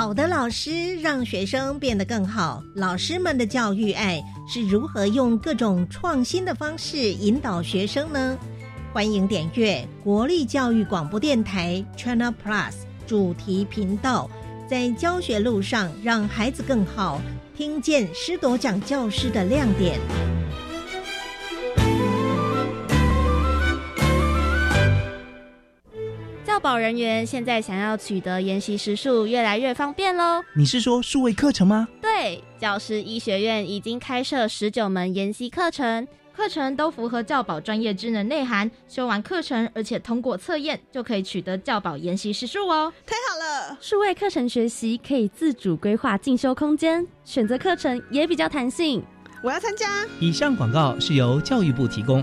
好的老师让学生变得更好。老师们的教育爱是如何用各种创新的方式引导学生呢？欢迎点阅国立教育广播电台 China Plus 主题频道，在教学路上让孩子更好，听见师铎奖教师的亮点。保人员现在想要取得研习时数越来越方便喽。你是说数位课程吗？对，教师医学院已经开设十九门研习课程，课程都符合教保专业职能内涵。修完课程，而且通过测验，就可以取得教保研习时数哦。太好了！数位课程学习可以自主规划进修空间，选择课程也比较弹性。我要参加。以上广告是由教育部提供。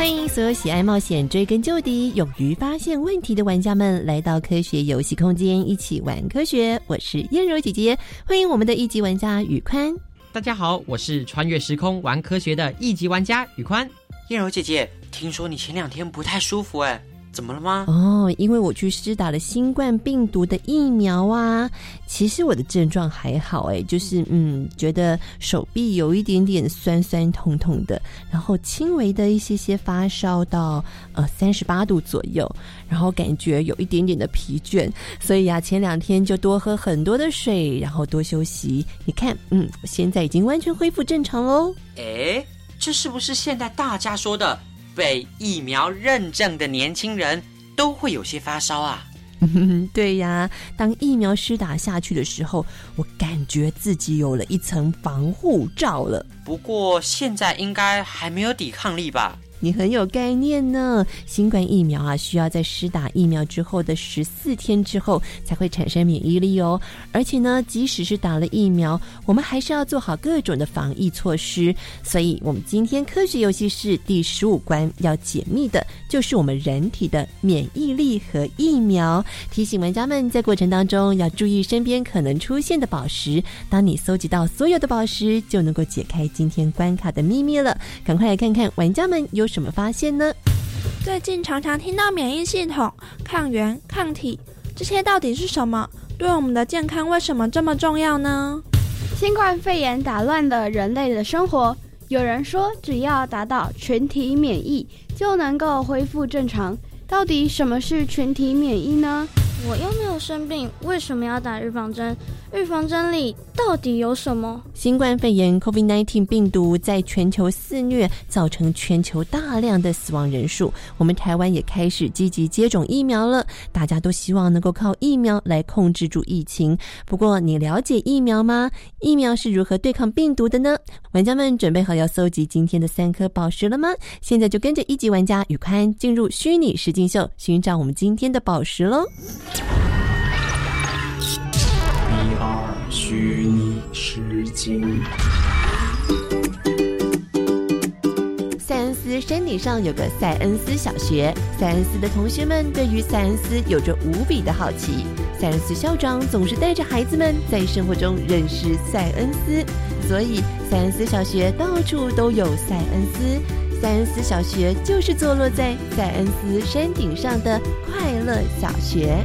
欢迎所有喜爱冒险、追根究底、勇于发现问题的玩家们来到科学游戏空间，一起玩科学。我是燕柔姐姐，欢迎我们的一级玩家宇宽。大家好，我是穿越时空玩科学的一级玩家宇宽。燕柔姐姐，听说你前两天不太舒服，哎。怎么了吗？哦，因为我去施打了新冠病毒的疫苗啊。其实我的症状还好，哎，就是嗯，觉得手臂有一点点酸酸痛痛的，然后轻微的一些些发烧到呃三十八度左右，然后感觉有一点点的疲倦，所以啊，前两天就多喝很多的水，然后多休息。你看，嗯，我现在已经完全恢复正常喽。哎，这是不是现在大家说的？被疫苗认证的年轻人都会有些发烧啊。对呀，当疫苗施打下去的时候，我感觉自己有了一层防护罩了。不过现在应该还没有抵抗力吧？你很有概念呢。新冠疫苗啊，需要在施打疫苗之后的十四天之后才会产生免疫力哦。而且呢，即使是打了疫苗，我们还是要做好各种的防疫措施。所以，我们今天科学游戏室第十五关要解密的就是我们人体的免疫力和疫苗。提醒玩家们在过程当中要注意身边可能出现的宝石。当你搜集到所有的宝石，就能够解开今天关卡的秘密了。赶快来看看玩家们有。什么发现呢？最近常常听到免疫系统、抗原、抗体，这些到底是什么？对我们的健康为什么这么重要呢？新冠肺炎打乱了人类的生活，有人说只要达到群体免疫就能够恢复正常。到底什么是群体免疫呢？我又没有生病，为什么要打预防针？预防针里到底有什么？新冠肺炎 （COVID-19） 病毒在全球肆虐，造成全球大量的死亡人数。我们台湾也开始积极接种疫苗了，大家都希望能够靠疫苗来控制住疫情。不过，你了解疫苗吗？疫苗是如何对抗病毒的呢？玩家们准备好要搜集今天的三颗宝石了吗？现在就跟着一级玩家宇宽进入虚拟实境秀，寻找我们今天的宝石喽！虚拟实境。塞恩斯山顶上有个塞恩斯小学，塞恩斯的同学们对于塞恩斯有着无比的好奇。塞恩斯校长总是带着孩子们在生活中认识塞恩斯，所以塞恩斯小学到处都有塞恩斯。塞恩斯小学就是坐落在塞恩斯山顶上的快乐小学。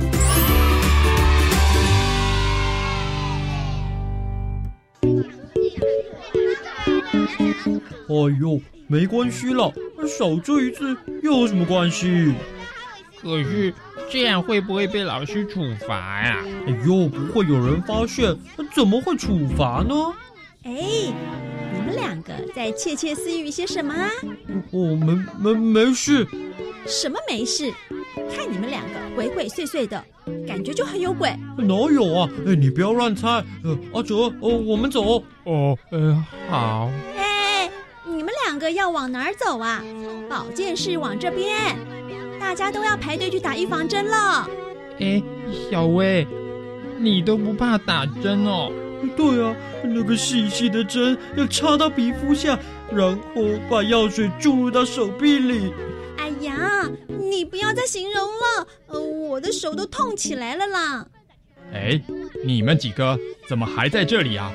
哎呦，没关系了，少做一次又有什么关系？可是这样会不会被老师处罚呀？哎呦，不会有人发现，怎么会处罚呢？哎，两个在窃窃私语些什么啊？我没没没事。什么没事？看你们两个鬼鬼祟祟的，感觉就很有鬼。哪有啊？哎，你不要乱猜。呃，阿哲，哦，我们走。哦，呃，好。哎，你们两个要往哪儿走啊？保健室往这边。大家都要排队去打预防针了。哎，小薇，你都不怕打针哦？对啊，那个细细的针要插到皮肤下，然后把药水注入到手臂里。哎呀，你不要再形容了，呃，我的手都痛起来了啦。哎，你们几个怎么还在这里啊？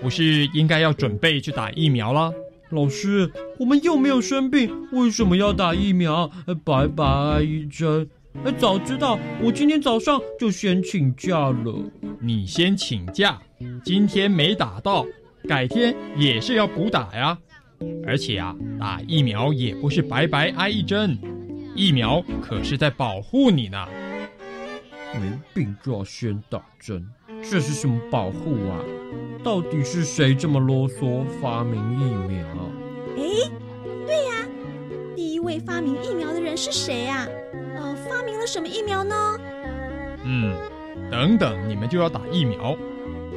不是应该要准备去打疫苗了？老师，我们又没有生病，为什么要打疫苗？白白一针。哎，早知道我今天早上就先请假了。你先请假，今天没打到，改天也是要补打呀。而且啊，打疫苗也不是白白挨一针，疫苗可是在保护你呢。没病就要先打针，这是什么保护啊？到底是谁这么啰嗦发明疫苗？哎，对呀，第一位发明疫苗的人是谁啊？呃，了什么疫苗呢？嗯，等等，你们就要打疫苗，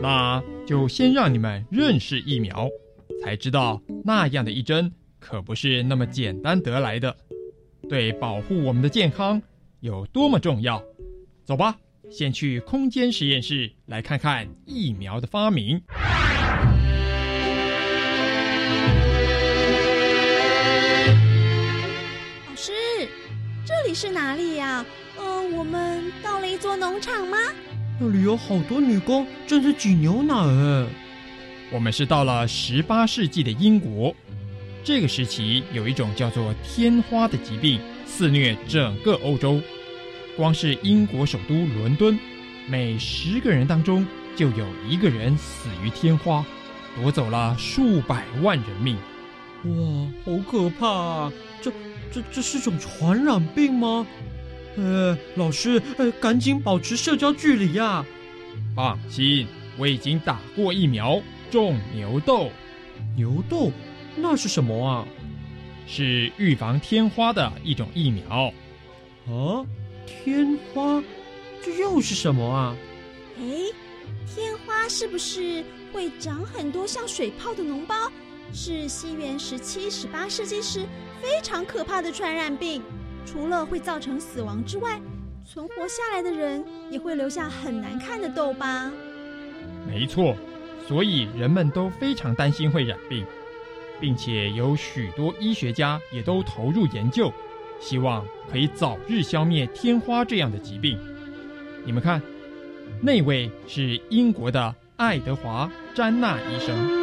那就先让你们认识疫苗，才知道那样的一针可不是那么简单得来的，对保护我们的健康有多么重要。走吧，先去空间实验室来看看疫苗的发明。一座农场吗？那里有好多女工正在挤牛奶。哎，我们是到了十八世纪的英国，这个时期有一种叫做天花的疾病肆虐整个欧洲。光是英国首都伦敦，每十个人当中就有一个人死于天花，夺走了数百万人命。哇，好可怕啊！这、这、这是种传染病吗？呃，老师，呃，赶紧保持社交距离呀！放心，我已经打过疫苗，种牛痘。牛痘？那是什么啊？是预防天花的一种疫苗。啊？天花，这又是什么啊？哎，天花是不是会长很多像水泡的脓包？是西元十七、十八世纪时非常可怕的传染病。除了会造成死亡之外，存活下来的人也会留下很难看的痘疤。没错，所以人们都非常担心会染病，并且有许多医学家也都投入研究。希望可以早日消灭天花这样的疾病。你们看，那位是英国的爱德华·詹纳医生。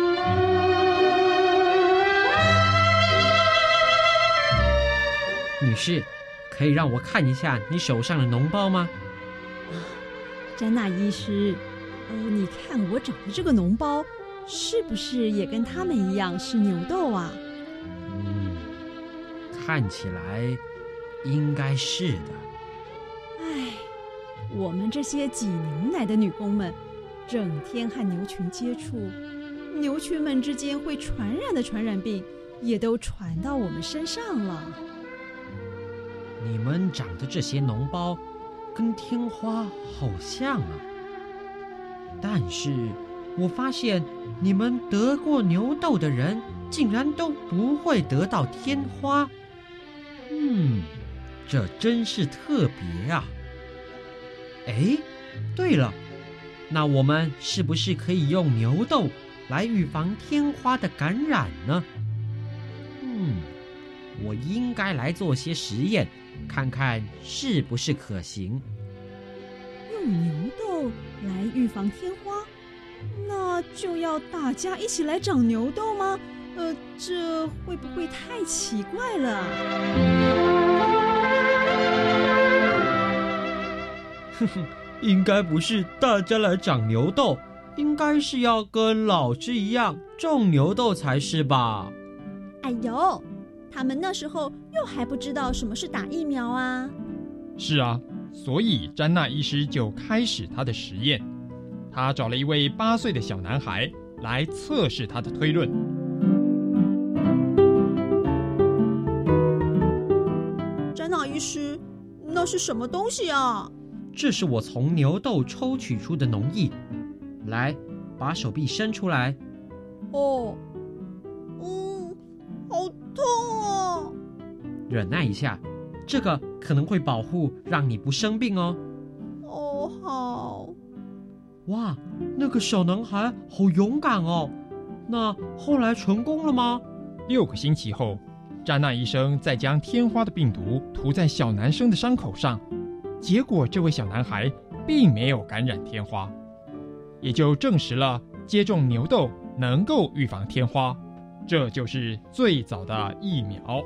女士，可以让我看一下你手上的脓包吗？啊，詹娜医师，呃，你看我长的这个脓包，是不是也跟他们一样是牛痘啊？嗯，看起来。应该是的。唉，我们这些挤牛奶的女工们，整天和牛群接触，牛群们之间会传染的传染病，也都传到我们身上了。你们长的这些脓包，跟天花好像啊。但是我发现，你们得过牛痘的人，竟然都不会得到天花。嗯。这真是特别啊！哎，对了，那我们是不是可以用牛痘来预防天花的感染呢？嗯，我应该来做些实验，看看是不是可行。用牛痘来预防天花，那就要大家一起来长牛痘吗？呃，这会不会太奇怪了？哼哼，应该不是大家来长牛痘，应该是要跟老师一样种牛痘才是吧？哎呦，他们那时候又还不知道什么是打疫苗啊！是啊，所以詹娜医师就开始他的实验。他找了一位八岁的小男孩来测试他的推论。詹娜医师，那是什么东西啊？这是我从牛痘抽取出的脓液。来，把手臂伸出来。哦，嗯，好痛哦！忍耐一下，这个可能会保护，让你不生病哦。哦，好。哇，那个小男孩好勇敢哦！那后来成功了吗？六个星期后，詹娜医生再将天花的病毒涂在小男生的伤口上，结果这位小男孩并没有感染天花，也就证实了接种牛痘能够预防天花，这就是最早的疫苗。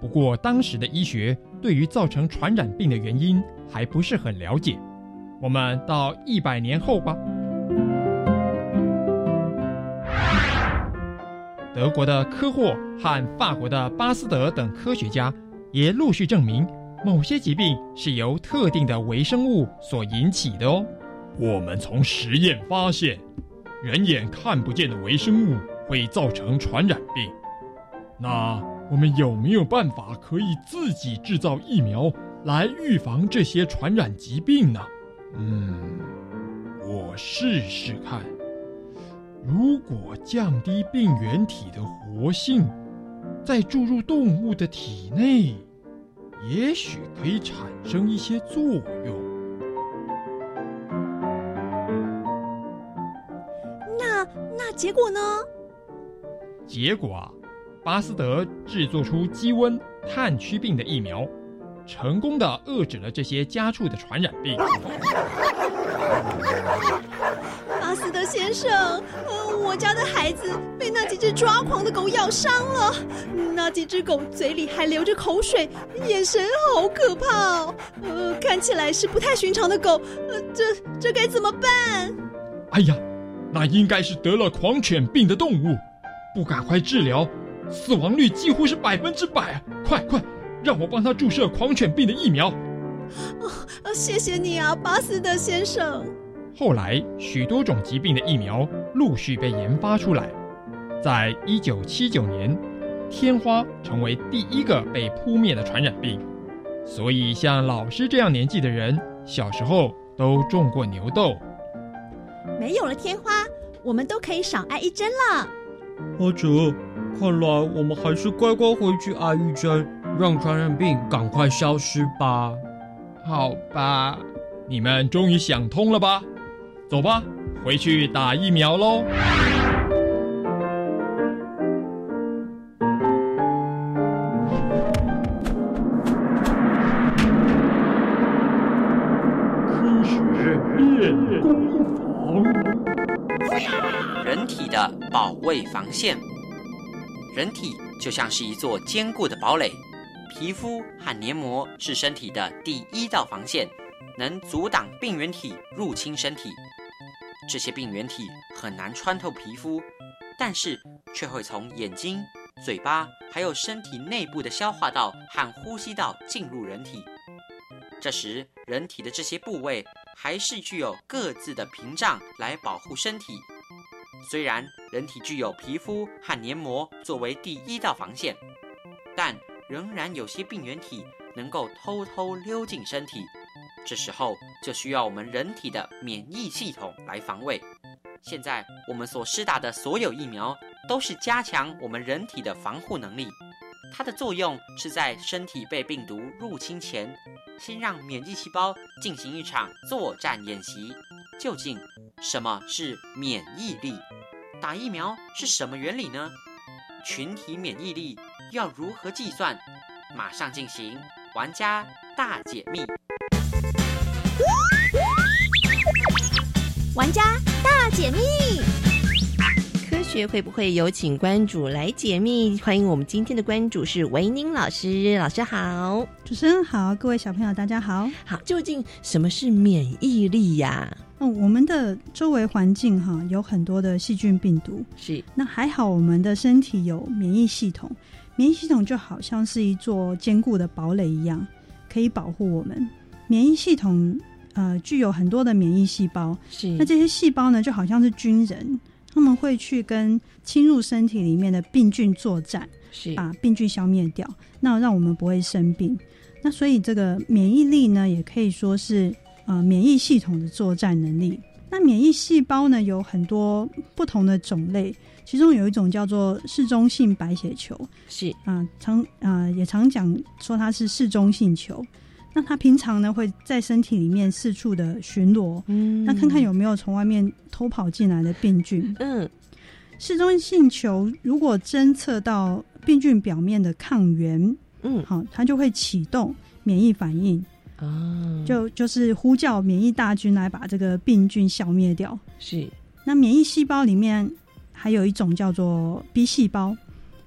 不过当时的医学对于造成传染病的原因还不是很了解。我们到一百年后吧。德国的科霍和法国的巴斯德等科学家也陆续证明，某些疾病是由特定的微生物所引起的哦。我们从实验发现，人眼看不见的微生物会造成传染病。那我们有没有办法可以自己制造疫苗来预防这些传染疾病呢？嗯，我试试看。如果降低病原体的活性，再注入动物的体内，也许可以产生一些作用。那那结果呢？结果啊，巴斯德制作出鸡瘟、炭疽病的疫苗。成功的遏制了这些家畜的传染病。巴斯德先生，呃，我家的孩子被那几只抓狂的狗咬伤了，那几只狗嘴里还流着口水，眼神好可怕哦。呃，看起来是不太寻常的狗，呃，这这该怎么办？哎呀，那应该是得了狂犬病的动物，不赶快治疗，死亡率几乎是百分之百。快快！让我帮他注射狂犬病的疫苗。哦，谢谢你啊，巴斯德先生。后来，许多种疾病的疫苗陆续被研发出来。在一九七九年，天花成为第一个被扑灭的传染病。所以，像老师这样年纪的人，小时候都种过牛痘。没有了天花，我们都可以少挨一针了。阿哲，看来我们还是乖乖回去挨一针。让传染病赶快消失吧！好吧，你们终于想通了吧？走吧，回去打疫苗喽！保卫防线，人体就像是一座坚固的堡垒。皮肤和黏膜是身体的第一道防线，能阻挡病原体入侵身体。这些病原体很难穿透皮肤，但是却会从眼睛、嘴巴，还有身体内部的消化道和呼吸道进入人体。这时，人体的这些部位还是具有各自的屏障来保护身体。虽然人体具有皮肤和黏膜作为第一道防线，但仍然有些病原体能够偷偷溜进身体，这时候就需要我们人体的免疫系统来防卫。现在我们所施打的所有疫苗都是加强我们人体的防护能力，它的作用是在身体被病毒入侵前，先让免疫细胞进行一场作战演习。究竟什么是免疫力？打疫苗是什么原理呢？群体免疫力要如何计算？马上进行玩家大解密。玩家大解密。科学会不会有请关主来解密？欢迎我们今天的关主是维宁老师，老师好，主持人好，各位小朋友大家好。好，究竟什么是免疫力呀？嗯，我们的周围环境哈有很多的细菌病毒，是那还好，我们的身体有免疫系统，免疫系统就好像是一座坚固的堡垒一样，可以保护我们。免疫系统呃具有很多的免疫细胞，是那这些细胞呢就好像是军人，他们会去跟侵入身体里面的病菌作战，是把病菌消灭掉，那让我们不会生病。那所以这个免疫力呢，也可以说是呃免疫系统的作战能力。那免疫细胞呢有很多不同的种类，其中有一种叫做嗜中性白血球，是啊、常啊、也常讲说它是嗜中性球。那它平常呢会在身体里面四处的巡逻，嗯那看看有没有从外面偷跑进来的病菌。嗯，嗜中性球如果侦测到病菌表面的抗原，嗯，好，它就会启动免疫反应，啊，就就是呼叫免疫大军来把这个病菌消灭掉。是。那免疫细胞里面还有一种叫做 B 细胞，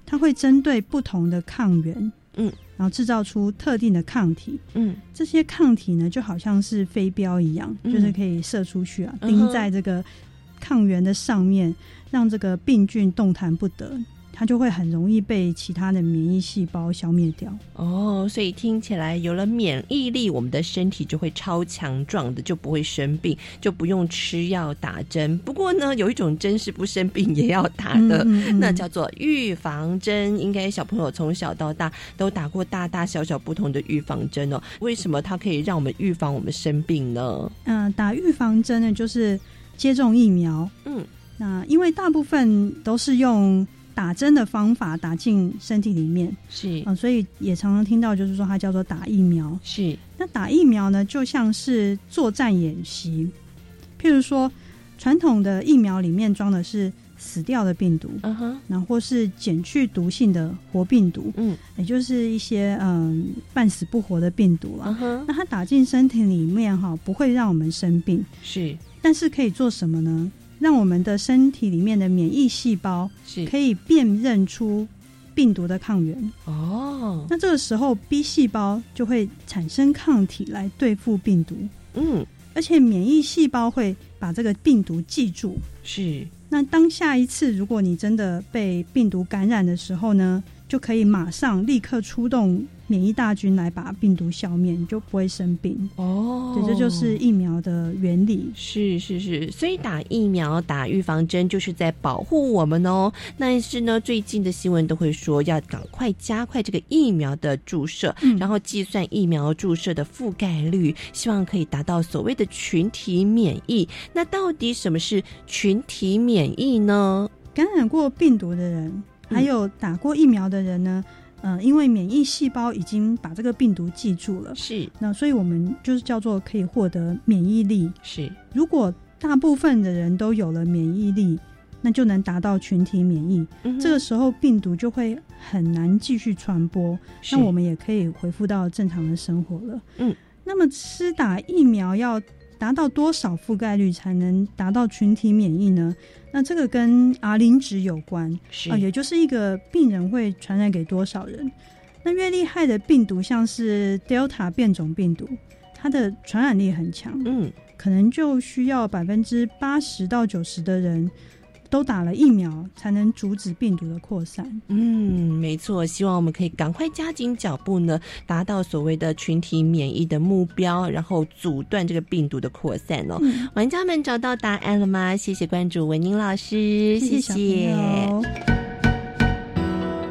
它会针对不同的抗原，嗯，然后制造出特定的抗体，嗯，这些抗体呢就好像是飞镖一样，嗯就是可以射出去啊，钉在这个抗原的上面，让这个病菌动弹不得，它就会很容易被其他的免疫细胞消灭掉。哦，所以听起来有了免疫力，我们的身体就会超强壮的，就不会生病，就不用吃药打针。不过呢，有一种针是不生病也要打的，嗯嗯嗯那叫做预防针。应该小朋友从小到大都打过大大小小不同的预防针哦。为什么它可以让我们预防我们生病呢？嗯、打预防针呢，就是接种疫苗。嗯，那因为大部分都是用打针的方法打进身体里面，是啊、所以也常常听到就是说它叫做打疫苗。是那打疫苗呢，就像是作战演习。譬如说，传统的疫苗里面装的是死掉的病毒，嗯哼，然后或是减去毒性的活病毒，嗯，也就是一些嗯半死不活的病毒啊。那它打进身体里面哈，不会让我们生病，是但是可以做什么呢？让我们的身体里面的免疫细胞是。可以辨认出病毒的抗原。哦，那这个时候 B 细胞就会产生抗体来对付病毒，嗯，而且免疫细胞会把这个病毒记住。是。那当下一次如果你真的被病毒感染的时候呢，就可以马上立刻出动免疫大军来把病毒消灭，你就不会生病。哦对，这就是疫苗的原理。是是是，所以打疫苗、打预防针就是在保护我们哦。但是呢，最近的新闻都会说要赶快加快这个疫苗的注射，嗯然后计算疫苗注射的覆盖率，希望可以达到所谓的群体免疫。那到底什么是群体免疫呢？感染过病毒的人，还有打过疫苗的人呢，呃，因为免疫细胞已经把这个病毒记住了，是那所以我们就是叫做可以获得免疫力。是，如果大部分的人都有了免疫力，那就能达到群体免疫。嗯这个时候病毒就会很难继续传播，那我们也可以恢复到正常的生活了。嗯，那么施打疫苗要达到多少覆盖率才能达到群体免疫呢？那这个跟 R 零值有关，是啊、也就是一个病人会传染给多少人。那越厉害的病毒，像是 Delta 变种病毒，它的传染力很强，嗯，可能就需要百分之八十到九十的人都打了疫苗，才能阻止病毒的扩散。嗯，没错，希望我们可以赶快加紧脚步呢，达到所谓的群体免疫的目标，然后阻断这个病毒的扩散哦。嗯玩家们找到答案了吗？谢谢关注文宁老师，谢谢。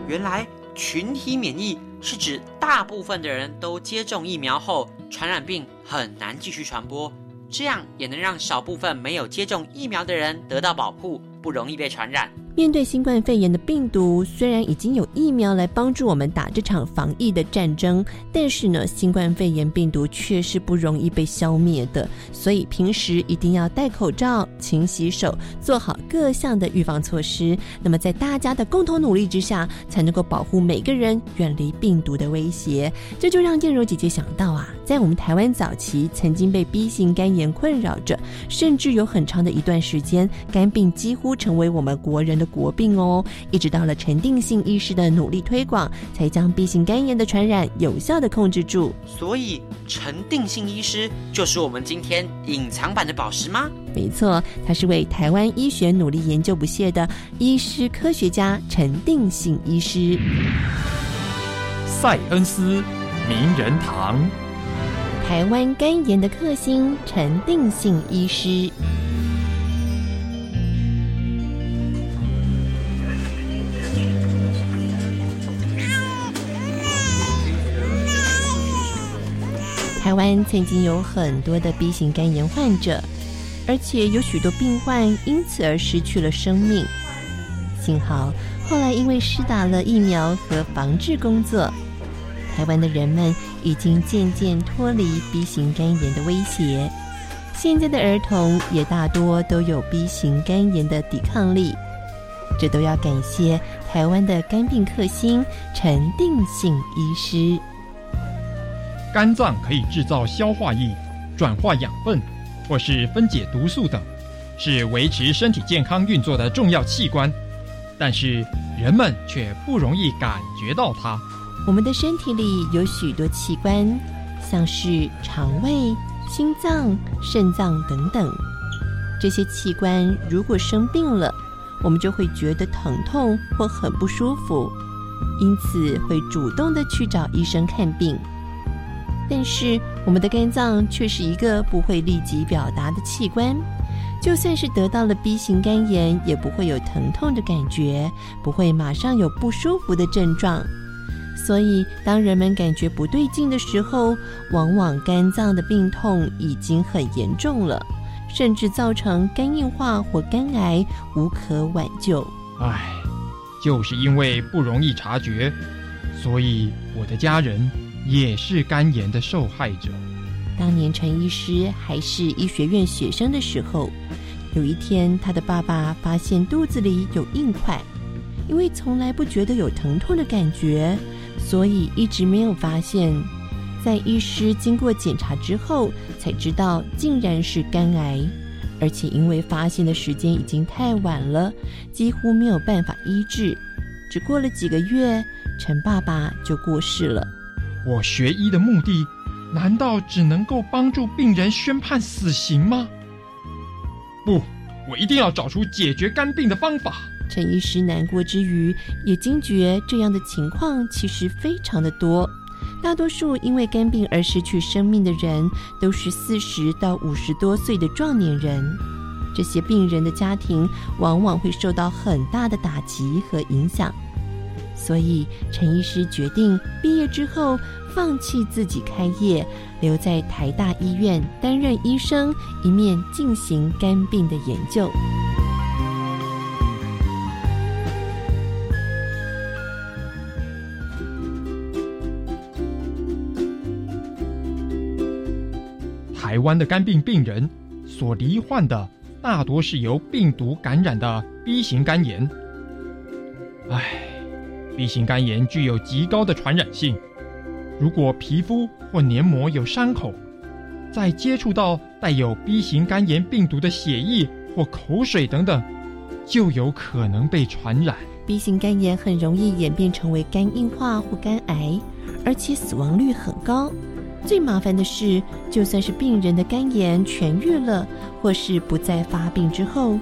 原来群体免疫是指大部分的人都接种疫苗后，传染病很难继续传播，这样也能让少部分没有接种疫苗的人得到保护，不容易被传染。面对新冠肺炎的病毒，虽然已经有疫苗来帮助我们打这场防疫的战争，但是呢，新冠肺炎病毒却是不容易被消灭的。所以平时一定要戴口罩、勤洗手，做好各项的预防措施。那么在大家的共同努力之下，才能够保护每个人远离病毒的威胁。这就让燕柔姐姐想到啊，在我们台湾早期曾经被 B 型肝炎困扰着，甚至有很长的一段时间，肝病几乎成为我们国人的的国病哦。一直到了陈定性医师的努力推广，才将 B 型肝炎的传染有效的控制住。所以陈定性医师就是我们今天隐藏版的宝石吗？没错，他是为台湾医学努力研究不懈的医师科学家陈定性医师。塞恩斯名人堂，台湾肝炎的克星陈定性医师。台湾曾经有很多的 B 型肝炎患者，而且有许多病患因此而失去了生命。幸好后来因为施打了疫苗和防治工作，台湾的人们已经渐渐脱离 B 型肝炎的威胁。现在的儿童也大多都有 B 型肝炎的抵抗力，这都要感谢台湾的肝病克星陈定信医师。肝脏可以制造消化液、转化养分，或是分解毒素等，是维持身体健康运作的重要器官。但是人们却不容易感觉到它。我们的身体里有许多器官，像是肠胃、心脏、肾脏等等。这些器官如果生病了，我们就会觉得疼痛或很不舒服，因此会主动的去找医生看病。但是我们的肝脏却是一个不会立即表达的器官，就算是得到了 B 型肝炎，也不会有疼痛的感觉，不会马上有不舒服的症状。所以，当人们感觉不对劲的时候，往往肝脏的病痛已经很严重了，甚至造成肝硬化或肝癌，无可挽救。唉，就是因为不容易察觉，所以我的家人。也是肝炎的受害者。当年陈医师还是医学院学生的时候，有一天他的爸爸发现肚子里有硬块，因为从来不觉得有疼痛的感觉，所以一直没有发现。在医师经过检查之后，才知道竟然是肝癌，而且因为发现的时间已经太晚了，几乎没有办法医治。只过了几个月，陈爸爸就过世了。我学医的目的，难道只能够帮助病人宣判死刑吗？不，我一定要找出解决肝病的方法。陈医师难过之余，也惊觉这样的情况其实非常的多。大多数因为肝病而失去生命的人，都是四十到五十多岁的壮年人。这些病人的家庭往往会受到很大的打击和影响。所以，陈医师决定毕业之后放弃自己开业，留在台大医院担任医生，一面进行肝病的研究。台湾的肝病病人所罹患的大多是由病毒感染的 B 型肝炎。唉。B 型肝炎具有极高的传染性，如果皮肤或黏膜有伤口，在接触到带有 B 型肝炎病毒的血液或口水等等，就有可能被传染。B 型肝炎很容易演变成为肝硬化或肝癌，而且死亡率很高。最麻烦的是，就算是病人的肝炎痊愈了，或是不再发病之后，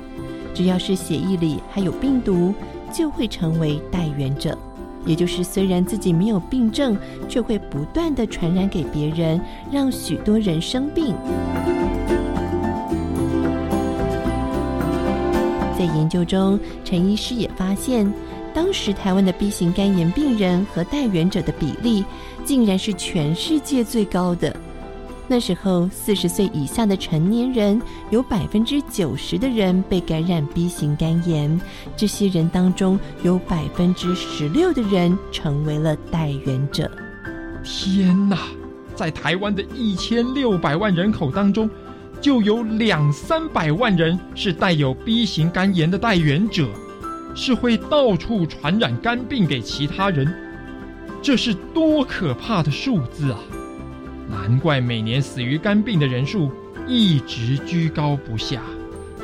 只要是血液里还有病毒。就会成为带源者，也就是虽然自己没有病症，却会不断的传染给别人，让许多人生病。在研究中，陈医师也发现，当时台湾的 B 型肝炎病人和带源者的比例，竟然是全世界最高的。那时候，四十岁以下的成年人有百分之九十的人被感染 B 型肝炎，这些人当中有百分之十六的人成为了带源者。天哪，在台湾的一千六百万人口当中，就有两三百万人是带有 B 型肝炎的带源者，是会到处传染肝病给其他人。这是多可怕的数字啊！难怪每年死于肝病的人数一直居高不下。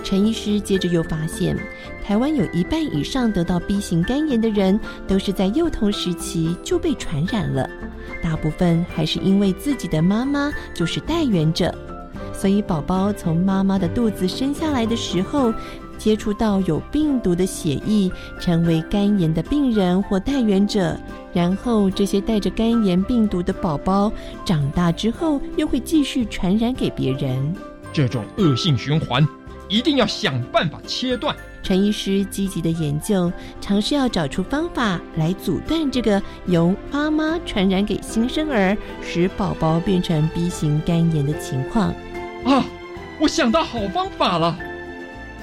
陈医师接着又发现，台湾有一半以上得到 B 型肝炎的人，都是在幼童时期就被传染了，大部分还是因为自己的妈妈就是带源者，所以宝宝从妈妈的肚子生下来的时候，接触到有病毒的血液，成为肝炎的病人或带源者，然后这些带着肝炎病毒的宝宝长大之后，又会继续传染给别人。这种恶性循环。一定要想办法切断。陈医师积极的研究，尝试要找出方法来阻断这个由妈妈传染给新生儿，使宝宝变成 B 型肝炎的情况。啊，我想到好方法了！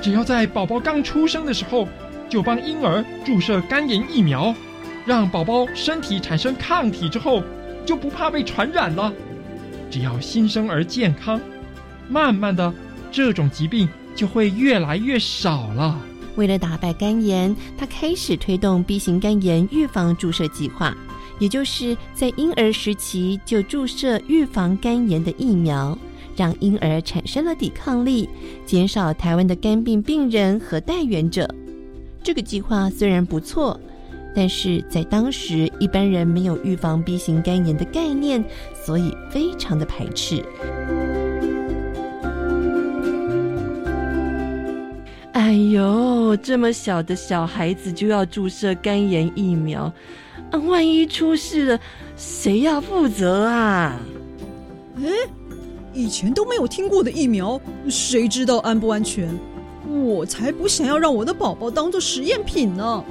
只要在宝宝刚出生的时候，就帮婴儿注射肝炎疫苗，让宝宝身体产生抗体之后，就不怕被传染了。只要新生儿健康，慢慢的，这种疾病。就会越来越少了。为了打败肝炎，他开始推动 B 型肝炎预防注射计划，也就是在婴儿时期就注射预防肝炎的疫苗，让婴儿产生了抵抗力，减少台湾的肝病病人和带源者。这个计划虽然不错，但是在当时一般人没有预防 B 型肝炎的概念，所以非常的排斥。哎呦，这么小的小孩子就要注射肝炎疫苗，啊，万一出事了，谁要负责啊？哎，以前都没有听过的疫苗，谁知道安不安全？我才不想要让我的宝宝当做实验品呢。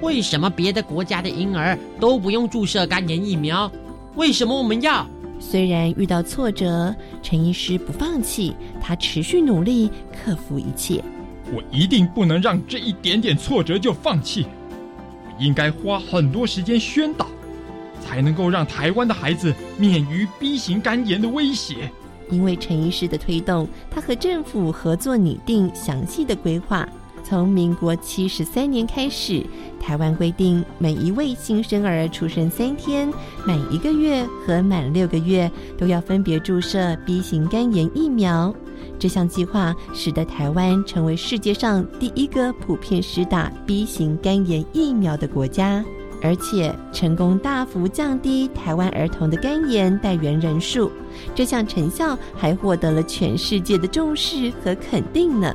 为什么别的国家的婴儿都不用注射肝炎疫苗？为什么我们要？虽然遇到挫折，陈医师不放弃，他持续努力克服一切。我一定不能让这一点点挫折就放弃，我应该花很多时间宣导，才能够让台湾的孩子免于 B 型肝炎的威胁。因为陈医师的推动，他和政府合作拟定详细的规划。从民国七十三年开始，台湾规定每一位新生儿出生三天、满一个月和满六个月都要分别注射 B 型肝炎疫苗。这项计划使得台湾成为世界上第一个普遍施打 B 型肝炎疫苗的国家，而且成功大幅降低台湾儿童的肝炎带源人数。这项成效还获得了全世界的重视和肯定呢。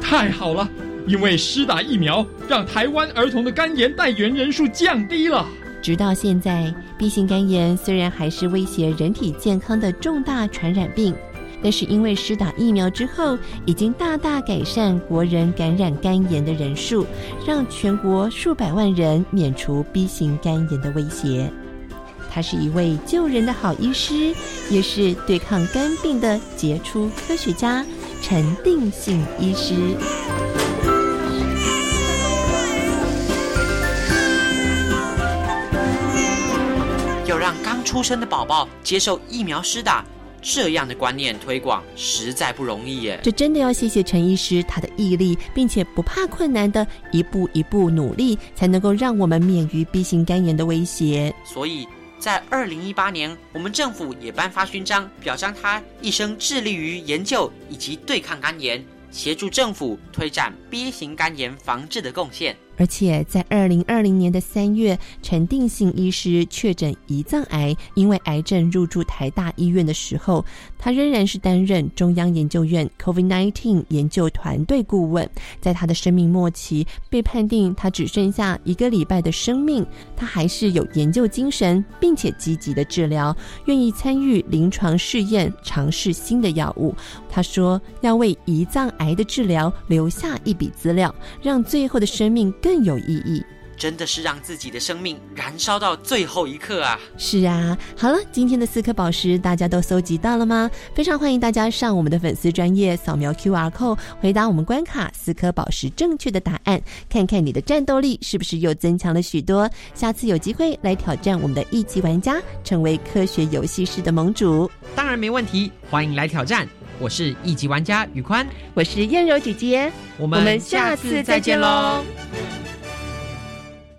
太好了，因为施打疫苗让台湾儿童的肝炎带源人数降低了。直到现在，B 型肝炎虽然还是威胁人体健康的重大传染病。但是因为施打疫苗之后，已经大大改善国人感染肝炎的人数，让全国数百万人免除 B 型肝炎的威胁。他是一位救人的好医师，也是对抗肝病的杰出科学家陈定信医师。要让刚出生的宝宝接受疫苗施打。这样的观念推广实在不容易耶。这真的要谢谢陈医师他的毅力，并且不怕困难的一步一步努力，才能够让我们免于 B 型肝炎的威胁。所以在二零一八年，我们政府也颁发勋章，表彰他一生致力于研究以及对抗肝炎，协助政府推展 B 型肝炎防治的贡献。而且在二零二零年的三月，陈定信医师确诊胰脏癌，因为癌症入住台大医院的时候，他仍然是担任中央研究院 COVID-19 研究团队顾问。在他的生命末期，被判定他只剩下一个礼拜的生命，他还是有研究精神，并且积极的治疗，愿意参与临床试验，尝试新的药物。他说要为胰脏癌的治疗留下一笔资料，让最后的生命更。更有意义。真的是让自己的生命燃烧到最后一刻啊！是啊，好了，今天的四颗宝石大家都搜集到了吗？非常欢迎大家上我们的粉丝专业扫描 Q R code，回答我们关卡四颗宝石正确的答案，看看你的战斗力是不是又增强了许多。下次有机会来挑战我们的一级玩家，成为科学游戏室的盟主。当然没问题，欢迎来挑战。我是一级玩家宇宽，我是燕柔姐姐，我们下次再见喽。